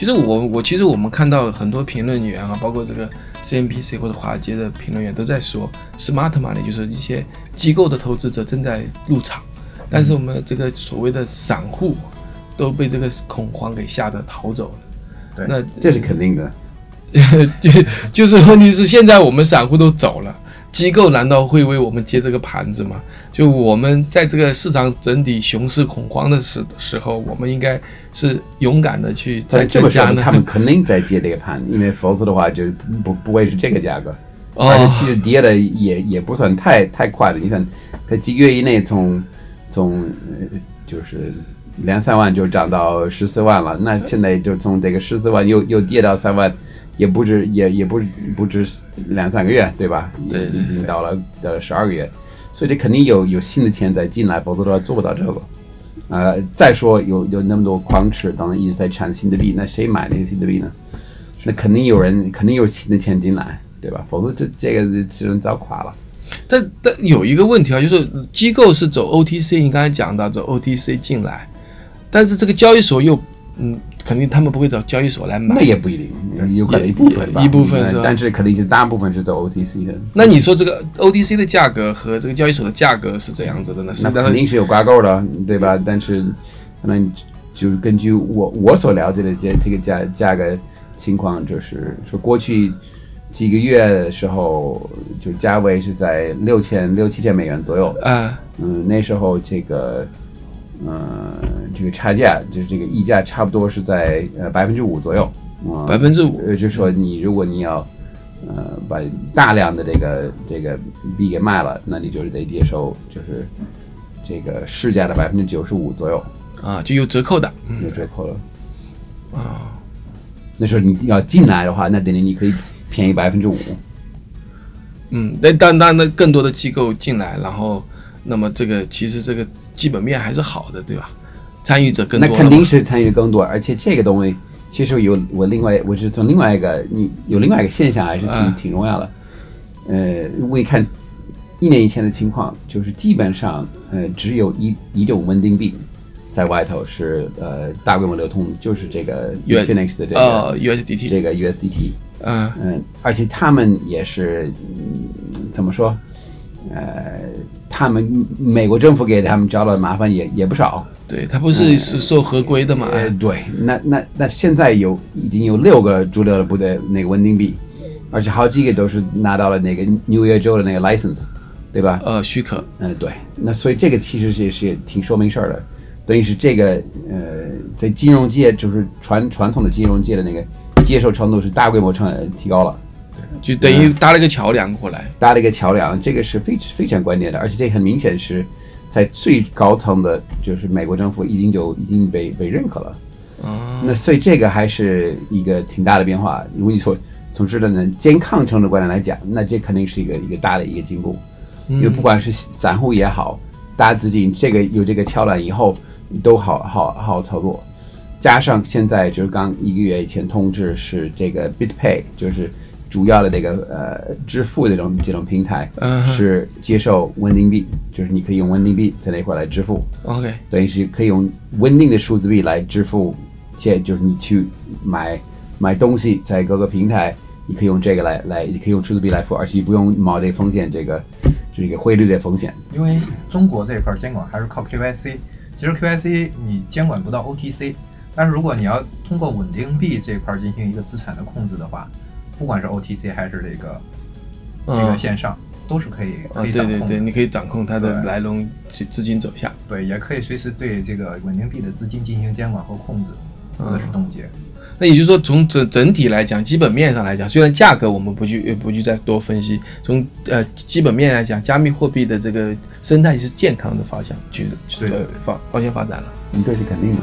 其实我我其实我们看到很多评论员啊，包括这个 CNBC 或者华尔街的评论员都在说，smart money 就是一些机构的投资者正在入场，但是我们这个所谓的散户都被这个恐慌给吓得逃走了。对那这是肯定的。就就是问题是现在我们散户都走了，机构难道会为我们接这个盘子吗？就我们在这个市场整体熊市恐慌的时时候，我们应该是勇敢的去再增加呢。他们肯定在接这个盘，因为否则的话就不不会是这个价格。哦而且其实跌的也也不算太太快的，你看，它几个月以内从从呃就是两三万就涨到十四万了，那现在就从这个十四万又又跌到三万，也不止也也不不止两三个月，对吧？对对已经到了到了十二个月，所以这肯定有有新的钱在进来，否则的话做不到这个。呃，再说有有那么多矿池当然一直在产新的币，那谁买那些新的币呢？那肯定有人，肯定有新的钱进来，对吧？否则这这个只能早垮了。但但有一个问题啊，就是机构是走 OTC，你刚才讲到走 OTC 进来，但是这个交易所又嗯，肯定他们不会找交易所来买那。也不一定，有可能一部分吧，一部分是吧呃但是肯定是大部分是走 OTC 的。那你说这个 OTC 的价格和这个交易所的价格是怎样子的呢？是那肯定是有挂钩的，对吧？但是可能就是根据我我所了解的这这个价价格情况，就是说过去几个月的时候，就价位是在六千六七千美元左右。啊嗯，那时候这个，呃，这个差价就是这个溢价差不多是在呃百分之五左右。嗯百分之五呃，就是说你如果你要，呃，把大量的这个这个币给卖了，那你就是得接受就是这个市价的百分之九十五左右啊，就有折扣的有折扣了。啊。那时候你要进来的话，那等于你可以便宜百分之五。嗯，那当当那更多的机构进来，然后那么这个其实这个基本面还是好的，对吧？参与者更那多那肯定是参与更多，而且这个东西其实有我另外我是从另外一个你有另外一个现象还是挺、嗯挺重要的。呃，我一看一年以前的情况，就是基本上呃只有一一种稳定币在外头是呃大规模流通，就是这个 U- Phoenix 的这个、呃 USDT 这个 USDT。嗯嗯，而且他们也是，嗯，怎么说？呃，他们美国政府给他们找的麻烦也也不少。对，他不是是受合规的嘛？呃，哎对，那那那现在有已经有六个主流的部队那个稳定币，而且好几个都是拿到了那个纽约州的那个 license，对吧？呃，许可嗯，对，那所以这个其实是是挺说明事儿的，等于是这个呃，在金融界就是传传统的金融界的那个接受程度是大规模成提高了。就等于搭了个桥梁过来。搭了一个桥梁，这个是非非常关键的，而且这很明显是在最高层的，就是美国政府已经就已经被被认可了。啊，那所以这个还是一个挺大的变化。如果你说从这个呢健康程度观点来讲，那这肯定是一个一个大的一个进步，因为不管是散户也好，大资金这个有这个桥梁以后都好好好好操作。加上现在就是刚一个月以前通知是这个 BitPay，就是主要的这个呃支付这种这种平台嗯是接受稳定币，就是你可以用稳定币在那块来支付。OK，等于是可以用稳定的数字币来支付，且就是你去买买东西，在各个平台，你可以用这个来来，你可以用数字币来付，而且不用冒这个风险，这个这个汇率的风险。因为中国这一块监管还是靠 KYC，其实 KYC 你监管不到 OTC，但是如果你要通过稳定币这一块进行一个资产的控制的话，不管是 OTC 还是这个这个嗯线上，都是可以啊，可以掌控的。对对对，你可以掌控它的来龙资资金走向。对，也可以随时对这个稳定币的资金进行监管和控制，或者是冻结。那也就是说，从整整体来讲，基本面上来讲，虽然价格我们不去呃不去再多分析，从呃基本面来讲，加密货币的这个生态是健康的方向去去呃方方向发展了。嗯，这是肯定的。